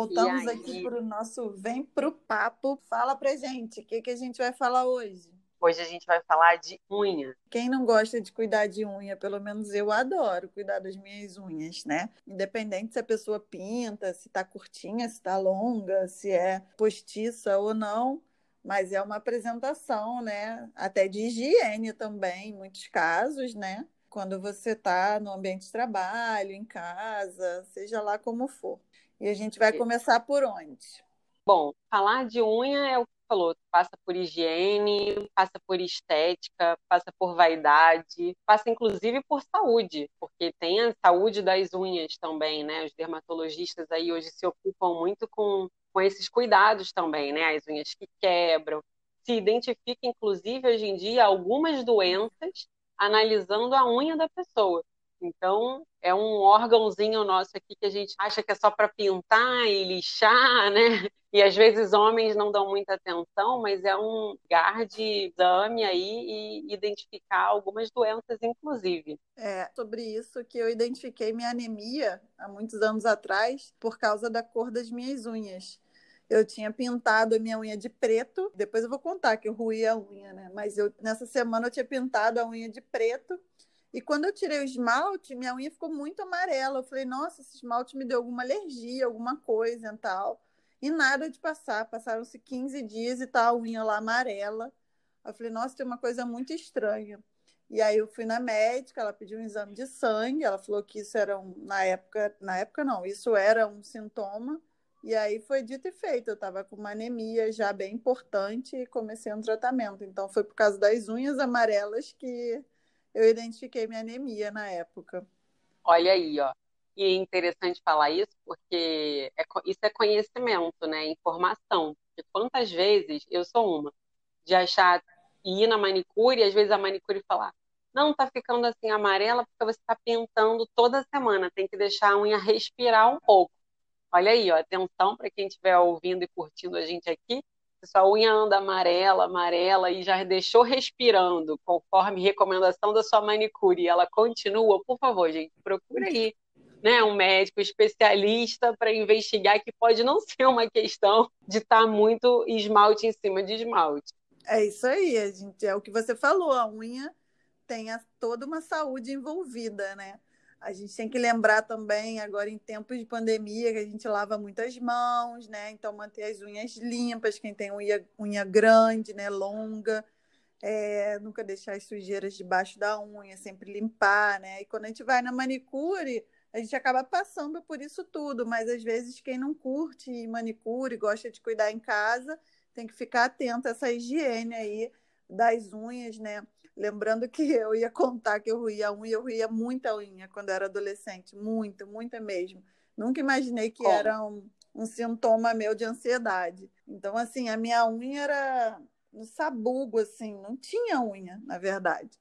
Voltamos aqui para o nosso Vem Pro Papo. Fala pra gente, o que, que a gente vai falar hoje? Hoje a gente vai falar de unha. Quem não gosta de cuidar de unha, pelo menos eu adoro cuidar das minhas unhas, né? Independente se a pessoa pinta, se tá curtinha, se tá longa, se é postiça ou não, mas é uma apresentação, né? Até de higiene também, em muitos casos, né? Quando você está no ambiente de trabalho, em casa, seja lá como for. E a gente vai começar por onde? Bom, falar de unha é o que falou, passa por higiene, passa por estética, passa por vaidade, passa inclusive por saúde, porque tem a saúde das unhas também, né? Os dermatologistas aí hoje se ocupam muito com, com esses cuidados também, né? As unhas que quebram. Se identifica, inclusive, hoje em dia, algumas doenças analisando a unha da pessoa. Então, é um órgãozinho nosso aqui que a gente acha que é só para pintar e lixar, né? E às vezes homens não dão muita atenção, mas é um lugar de exame aí e identificar algumas doenças, inclusive. É sobre isso que eu identifiquei minha anemia há muitos anos atrás por causa da cor das minhas unhas. Eu tinha pintado a minha unha de preto. Depois eu vou contar que eu ruí a unha, né? Mas eu, nessa semana eu tinha pintado a unha de preto e quando eu tirei o esmalte, minha unha ficou muito amarela. Eu falei, nossa, esse esmalte me deu alguma alergia, alguma coisa e tal. E nada de passar. Passaram-se 15 dias e tá a unha lá amarela. Eu falei, nossa, tem uma coisa muito estranha. E aí eu fui na médica, ela pediu um exame de sangue, ela falou que isso era um, na época, na época não, isso era um sintoma. E aí foi dito e feito, eu estava com uma anemia já bem importante e comecei um tratamento. Então foi por causa das unhas amarelas que eu identifiquei minha anemia na época. Olha aí, ó. E é interessante falar isso porque é, isso é conhecimento, né? Informação. Porque quantas vezes eu sou uma de achar e ir na manicure, e às vezes a manicure falar, não, tá ficando assim amarela porque você está pintando toda semana, tem que deixar a unha respirar um pouco. Olha aí, ó, atenção para quem estiver ouvindo e curtindo a gente aqui, sua unha anda amarela, amarela e já deixou respirando, conforme recomendação da sua manicure, e ela continua, por favor, gente, procura aí né, um médico especialista para investigar que pode não ser uma questão de estar tá muito esmalte em cima de esmalte. É isso aí, gente, é o que você falou, a unha tem a, toda uma saúde envolvida, né? A gente tem que lembrar também, agora em tempos de pandemia, que a gente lava muitas mãos, né? Então, manter as unhas limpas, quem tem unha, unha grande, né? Longa. É, nunca deixar as sujeiras debaixo da unha, sempre limpar, né? E quando a gente vai na manicure, a gente acaba passando por isso tudo, mas às vezes quem não curte manicure, gosta de cuidar em casa, tem que ficar atento a essa higiene aí das unhas, né? Lembrando que eu ia contar que eu ruía a unha, eu ruía muita unha quando era adolescente, muita, muita mesmo. Nunca imaginei que Como? era um, um sintoma meu de ansiedade. Então, assim, a minha unha era no sabugo, assim, não tinha unha, na verdade.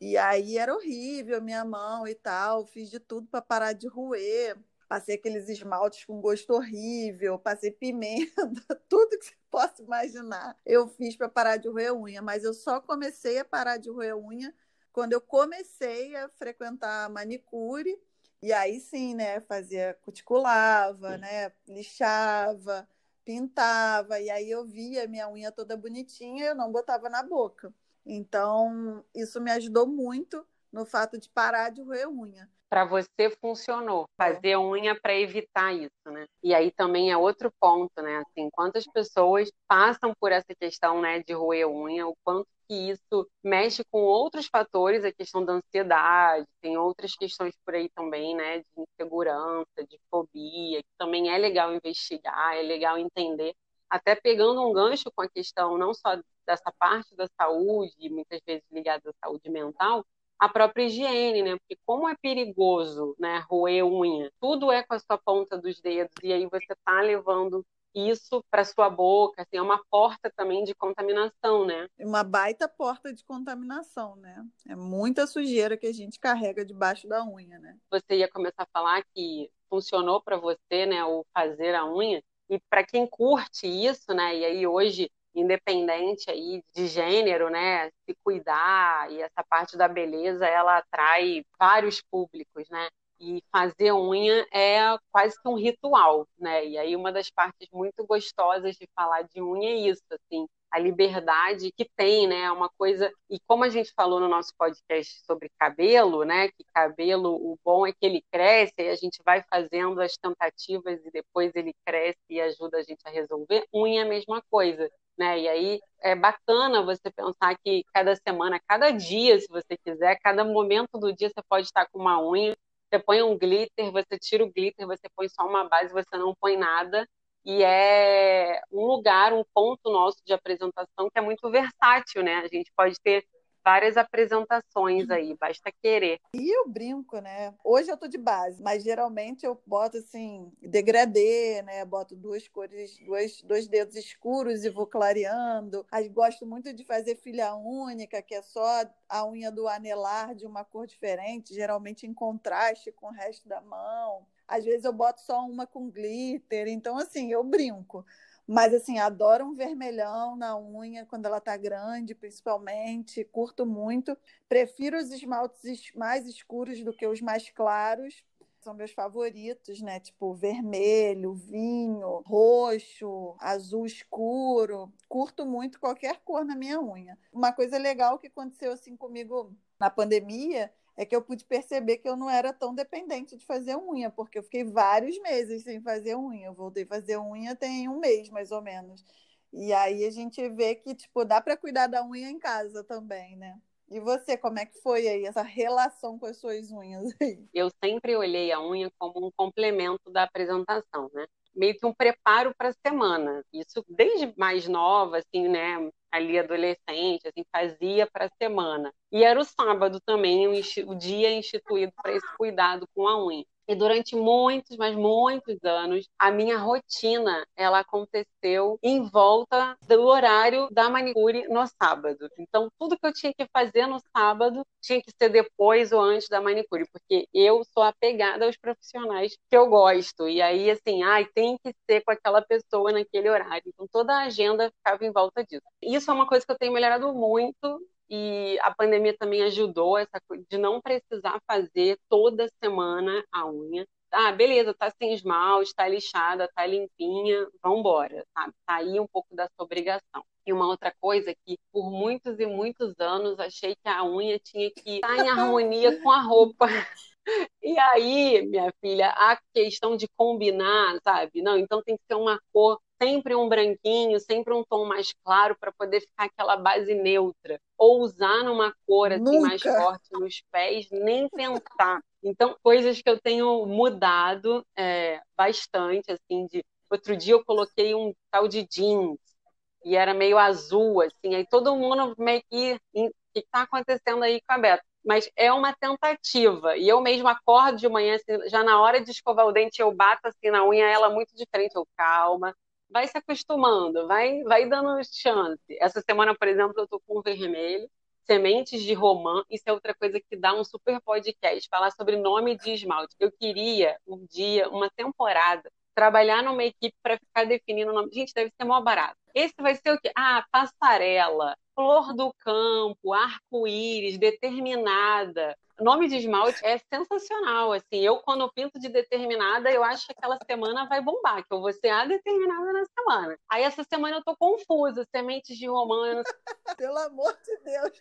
E aí era horrível minha mão e tal, fiz de tudo para parar de roer passei aqueles esmaltes com gosto horrível, passei pimenta, tudo que você possa imaginar. Eu fiz para parar de roer unha, mas eu só comecei a parar de roer unha quando eu comecei a frequentar a manicure. E aí sim, né, fazia cuticulava, né, lixava, pintava, e aí eu via minha unha toda bonitinha e eu não botava na boca. Então, isso me ajudou muito no fato de parar de roer unha para você funcionou, fazer unha para evitar isso, né? E aí também é outro ponto, né? Assim, quantas pessoas passam por essa questão, né, de roer unha, o quanto que isso mexe com outros fatores, a questão da ansiedade, tem outras questões por aí também, né, de insegurança, de fobia, que também é legal investigar, é legal entender, até pegando um gancho com a questão não só dessa parte da saúde, muitas vezes ligada à saúde mental, a própria higiene, né? Porque como é perigoso, né, roer unha, tudo é com a sua ponta dos dedos e aí você tá levando isso para sua boca, assim, é uma porta também de contaminação, né? Uma baita porta de contaminação, né? É muita sujeira que a gente carrega debaixo da unha, né? Você ia começar a falar que funcionou para você, né, o fazer a unha, e para quem curte isso, né, e aí hoje independente aí de gênero, né, se cuidar e essa parte da beleza, ela atrai vários públicos, né? E fazer unha é quase que um ritual, né? E aí uma das partes muito gostosas de falar de unha é isso, assim, a liberdade que tem, né? Uma coisa. E como a gente falou no nosso podcast sobre cabelo, né? Que cabelo, o bom é que ele cresce e a gente vai fazendo as tentativas e depois ele cresce e ajuda a gente a resolver. Unha é a mesma coisa. Né? E aí é bacana você pensar que cada semana, cada dia, se você quiser, cada momento do dia você pode estar com uma unha, você põe um glitter, você tira o glitter, você põe só uma base, você não põe nada, e é um lugar, um ponto nosso de apresentação que é muito versátil, né? A gente pode ter várias apresentações aí, basta querer. E eu brinco, né? Hoje eu tô de base, mas geralmente eu boto assim, degradê, né? Boto duas cores, dois, dois dedos escuros e vou clareando. Gosto muito de fazer filha única, que é só a unha do anelar de uma cor diferente, geralmente em contraste com o resto da mão. Às vezes eu boto só uma com glitter, então assim, eu brinco. Mas assim, adoro um vermelhão na unha quando ela tá grande, principalmente. Curto muito. Prefiro os esmaltes mais escuros do que os mais claros. São meus favoritos, né? Tipo vermelho, vinho, roxo, azul escuro. Curto muito qualquer cor na minha unha. Uma coisa legal que aconteceu assim comigo na pandemia é que eu pude perceber que eu não era tão dependente de fazer unha, porque eu fiquei vários meses sem fazer unha. Eu voltei a fazer unha tem um mês, mais ou menos. E aí a gente vê que, tipo, dá para cuidar da unha em casa também, né? E você, como é que foi aí essa relação com as suas unhas? Eu sempre olhei a unha como um complemento da apresentação, né? Meio que um preparo para a semana. Isso desde mais nova, assim, né? ali adolescente, assim, fazia para a semana. E era o sábado também o, dia instituído para esse cuidado com a unha. E durante muitos, mas muitos anos, a minha rotina ela aconteceu em volta do horário da manicure no sábado. Então, tudo que eu tinha que fazer no sábado tinha que ser depois ou antes da manicure, porque eu sou apegada aos profissionais que eu gosto. E aí, assim, ai, tem que ser com aquela pessoa naquele horário. Então, toda a agenda ficava em volta disso. Isso é uma coisa que eu tenho melhorado muito e a pandemia também ajudou essa coisa de não precisar fazer toda semana a unha. Ah, beleza, tá sem esmalte, tá lixada, tá limpinha, vambora, sabe? Tá aí um pouco dessa obrigação. E uma outra coisa que, por muitos e muitos anos, achei que a unha tinha que estar em harmonia com a roupa. E aí, minha filha, a questão de combinar, sabe? Não, então tem que ser uma cor sempre um branquinho, sempre um tom mais claro para poder ficar aquela base neutra. Ou usar numa cor assim mais forte nos pés, nem pensar. Então, coisas que eu tenho mudado é, bastante, assim, de outro dia eu coloquei um tal de jeans e era meio azul, assim, aí todo mundo meio que o que está acontecendo aí com a Beta? Mas é uma tentativa. E eu mesmo acordo de manhã, assim, já na hora de escovar o dente, eu bato assim na unha, ela muito diferente. Eu, calma, vai se acostumando, vai, vai dando chance. Essa semana, por exemplo, eu tô com vermelho, sementes de romã, isso é outra coisa que dá um super podcast, falar sobre nome de esmalte. Eu queria um dia, uma temporada, trabalhar numa equipe para ficar definindo o nome. Gente, deve ser mó barato. Esse vai ser o quê? Ah, passarela, flor do campo, arco-íris, determinada nome de esmalte é sensacional, assim. Eu, quando pinto de determinada, eu acho que aquela semana vai bombar, que eu vou ser a determinada na semana. Aí, essa semana eu tô confusa, sementes de romano. Pelo amor de Deus!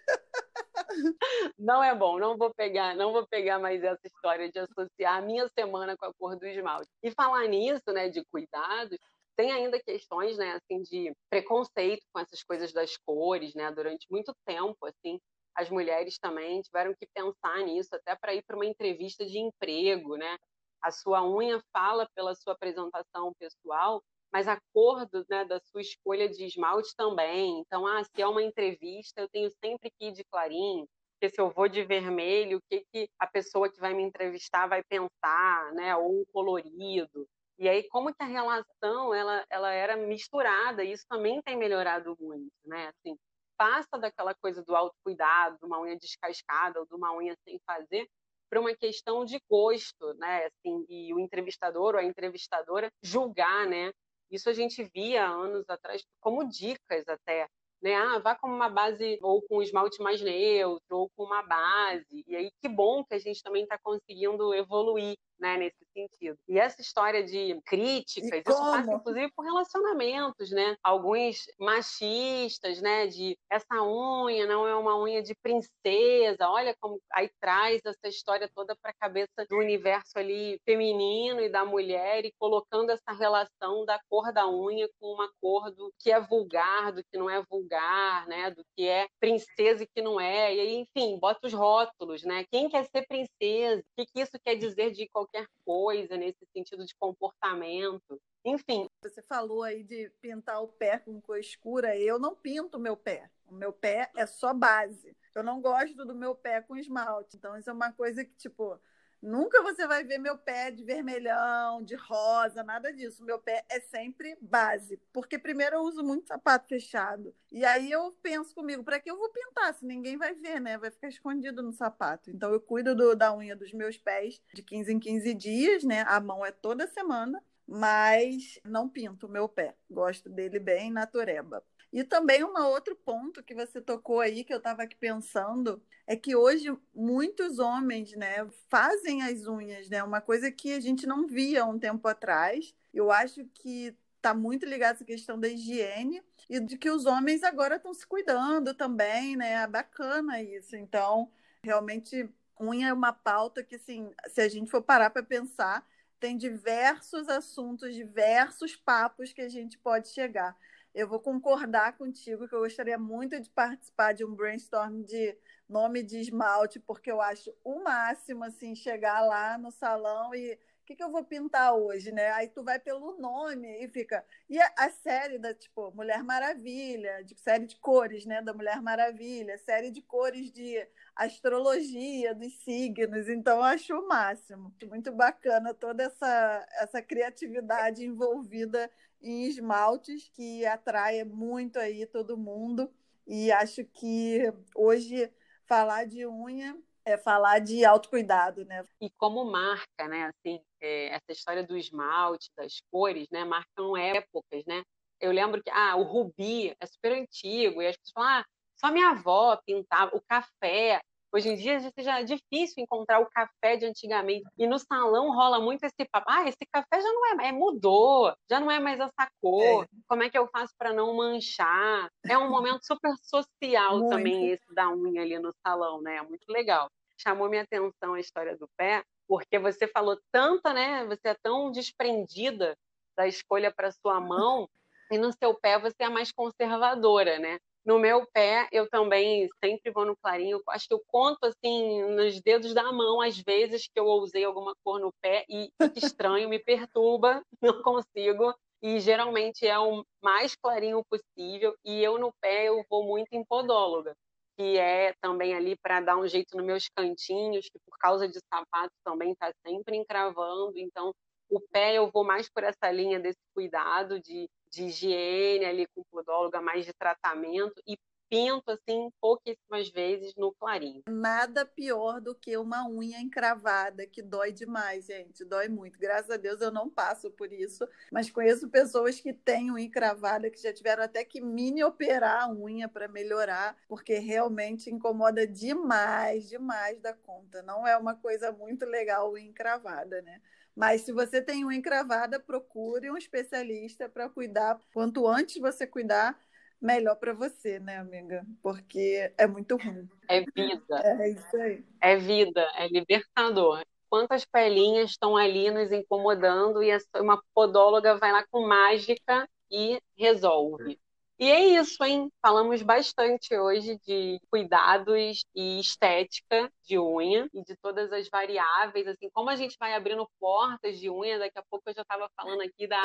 Não é bom, não vou pegar, não vou pegar mais essa história de associar a minha semana com a cor do esmalte. E falar nisso, né, de cuidados, tem ainda questões, né, assim, de preconceito com essas coisas das cores, né, durante muito tempo, assim, as mulheres também tiveram que pensar nisso, até para ir para uma entrevista de emprego, né? A sua unha fala pela sua apresentação pessoal, mas a cor do, né, da sua escolha de esmalte também. Então, ah, se é uma entrevista, eu tenho sempre que ir de clarinho, porque se eu vou de vermelho, o que, que a pessoa que vai me entrevistar vai pensar, né? Ou colorido. E aí, como que a relação ela, ela era misturada, e isso também tem melhorado muito, né? Assim, passa daquela coisa do autocuidado, de uma unha descascada ou de uma unha sem fazer, para uma questão de gosto, né? Assim, e o entrevistador ou a entrevistadora julgar, né? Isso a gente via anos atrás como dicas até né? Ah, vá com uma base ou com um esmalte mais neutro ou com uma base. E aí que bom que a gente também está conseguindo evoluir né, nesse sentido. E essa história de críticas, isso passa inclusive por relacionamentos, né? Alguns machistas, né, de essa unha não é uma unha de princesa, olha como aí traz essa história toda para a cabeça do universo ali feminino e da mulher e colocando essa relação da cor da unha com uma cor do que é vulgar, do que não é vulgar, né, do que é princesa e que não é. E aí, enfim, bota os rótulos, né? Quem quer ser princesa? O que, que isso quer dizer de qualquer qualquer coisa nesse sentido de comportamento. Enfim. Você falou aí de pintar o pé com cor escura. Eu não pinto meu pé. O meu pé é só base. Eu não gosto do meu pé com esmalte. Então, isso é uma coisa que, tipo, Nunca você vai ver meu pé de vermelhão, de rosa, nada disso. Meu pé é sempre base, porque primeiro eu uso muito sapato fechado. E aí eu penso comigo, para que eu vou pintar se ninguém vai ver, né? Vai ficar escondido no sapato. Então eu cuido do, da unha dos meus pés de 15 em 15 dias, né? A mão é toda semana, mas não pinto o meu pé. Gosto dele bem natureba. E também um outro ponto que você tocou aí, que eu estava aqui pensando, é que hoje muitos homens né, fazem as unhas, né? Uma coisa que a gente não via um tempo atrás. Eu acho que está muito ligado essa questão da higiene e de que os homens agora estão se cuidando também, né? É bacana isso. Então, realmente, unha é uma pauta que, assim, se a gente for parar para pensar, tem diversos assuntos, diversos papos que a gente pode chegar. Eu vou concordar contigo que eu gostaria muito de participar de um brainstorm de nome de esmalte, porque eu acho o máximo assim chegar lá no salão e o que, que eu vou pintar hoje, né? Aí tu vai pelo nome e fica. E a, a, série da, tipo, Mulher Maravilha, de série de cores, né? Da Mulher Maravilha, série de cores de astrologia, dos signos. Então, eu acho o máximo. Muito bacana toda essa, essa criatividade envolvida em esmaltes que atrai muito aí todo mundo. E acho que hoje falar de unha é falar de autocuidado, né? E como marca, né? Assim, é, essa história do esmalte, das cores, né? Marcam épocas, né? Eu lembro que ah, o rubi é super antigo e as pessoas falam, ah, só minha avó pintava o café. Hoje em dia já é difícil encontrar o café de antigamente. E no salão rola muito esse papo. Ah, esse café já não é, é mudou, já não é mais essa cor. É. Como é que eu faço para não manchar? É um momento super social muito. também esse da unha ali no salão, né? É muito legal. Chamou minha atenção a história do pé, porque você falou tanta, né? Você é tão desprendida da escolha para sua mão e no seu pé você é mais conservadora, né? No meu pé, eu também sempre vou no clarinho. Acho que eu conto assim nos dedos da mão as vezes que eu usei alguma cor no pé e estranho, me perturba, não consigo. E geralmente é o mais clarinho possível. E eu no pé eu vou muito em podóloga, que é também ali para dar um jeito nos meus cantinhos, que por causa de sapato também está sempre encravando. Então o pé eu vou mais por essa linha desse cuidado de de higiene ali com podóloga, mais de tratamento e pinto assim pouquíssimas vezes no clarinho. Nada pior do que uma unha encravada que dói demais, gente, dói muito. Graças a Deus eu não passo por isso, mas conheço pessoas que têm unha encravada que já tiveram até que mini operar a unha para melhorar, porque realmente incomoda demais, demais da conta. Não é uma coisa muito legal unha encravada, né? Mas se você tem uma encravada, procure um especialista para cuidar. Quanto antes você cuidar, melhor para você, né, amiga? Porque é muito ruim. É vida. É isso aí. É vida, é libertador. Quantas pelinhas estão ali nos incomodando e uma podóloga vai lá com mágica e resolve. E é isso, hein? Falamos bastante hoje de cuidados e estética de unha e de todas as variáveis, assim, como a gente vai abrindo portas de unha. Daqui a pouco eu já estava falando aqui da,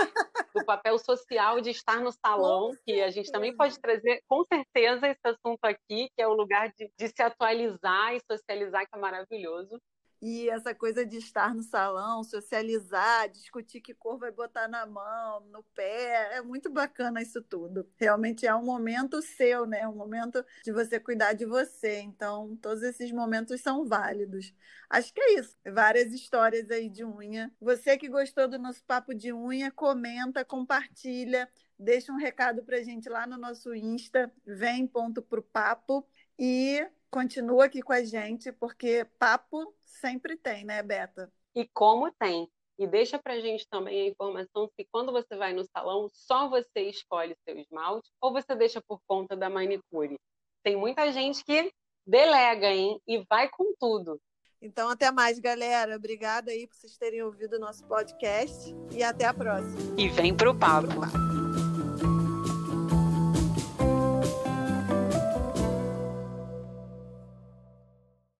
do papel social de estar no salão, que a gente também pode trazer, com certeza, esse assunto aqui, que é o lugar de, de se atualizar e socializar, que é maravilhoso. E essa coisa de estar no salão, socializar, discutir que cor vai botar na mão, no pé, é muito bacana isso tudo. Realmente é um momento seu, né? Um momento de você cuidar de você. Então, todos esses momentos são válidos. Acho que é isso. Várias histórias aí de unha. Você que gostou do nosso papo de unha, comenta, compartilha Deixa um recado para a gente lá no nosso Insta, vem ponto pro papo e continua aqui com a gente, porque papo sempre tem, né, Beta? E como tem. E deixa para a gente também a informação que quando você vai no salão, só você escolhe seu esmalte ou você deixa por conta da manicure. Tem muita gente que delega, hein? E vai com tudo. Então, até mais, galera. Obrigada aí por vocês terem ouvido o nosso podcast e até a próxima. E vem pro papo. Vem pro papo.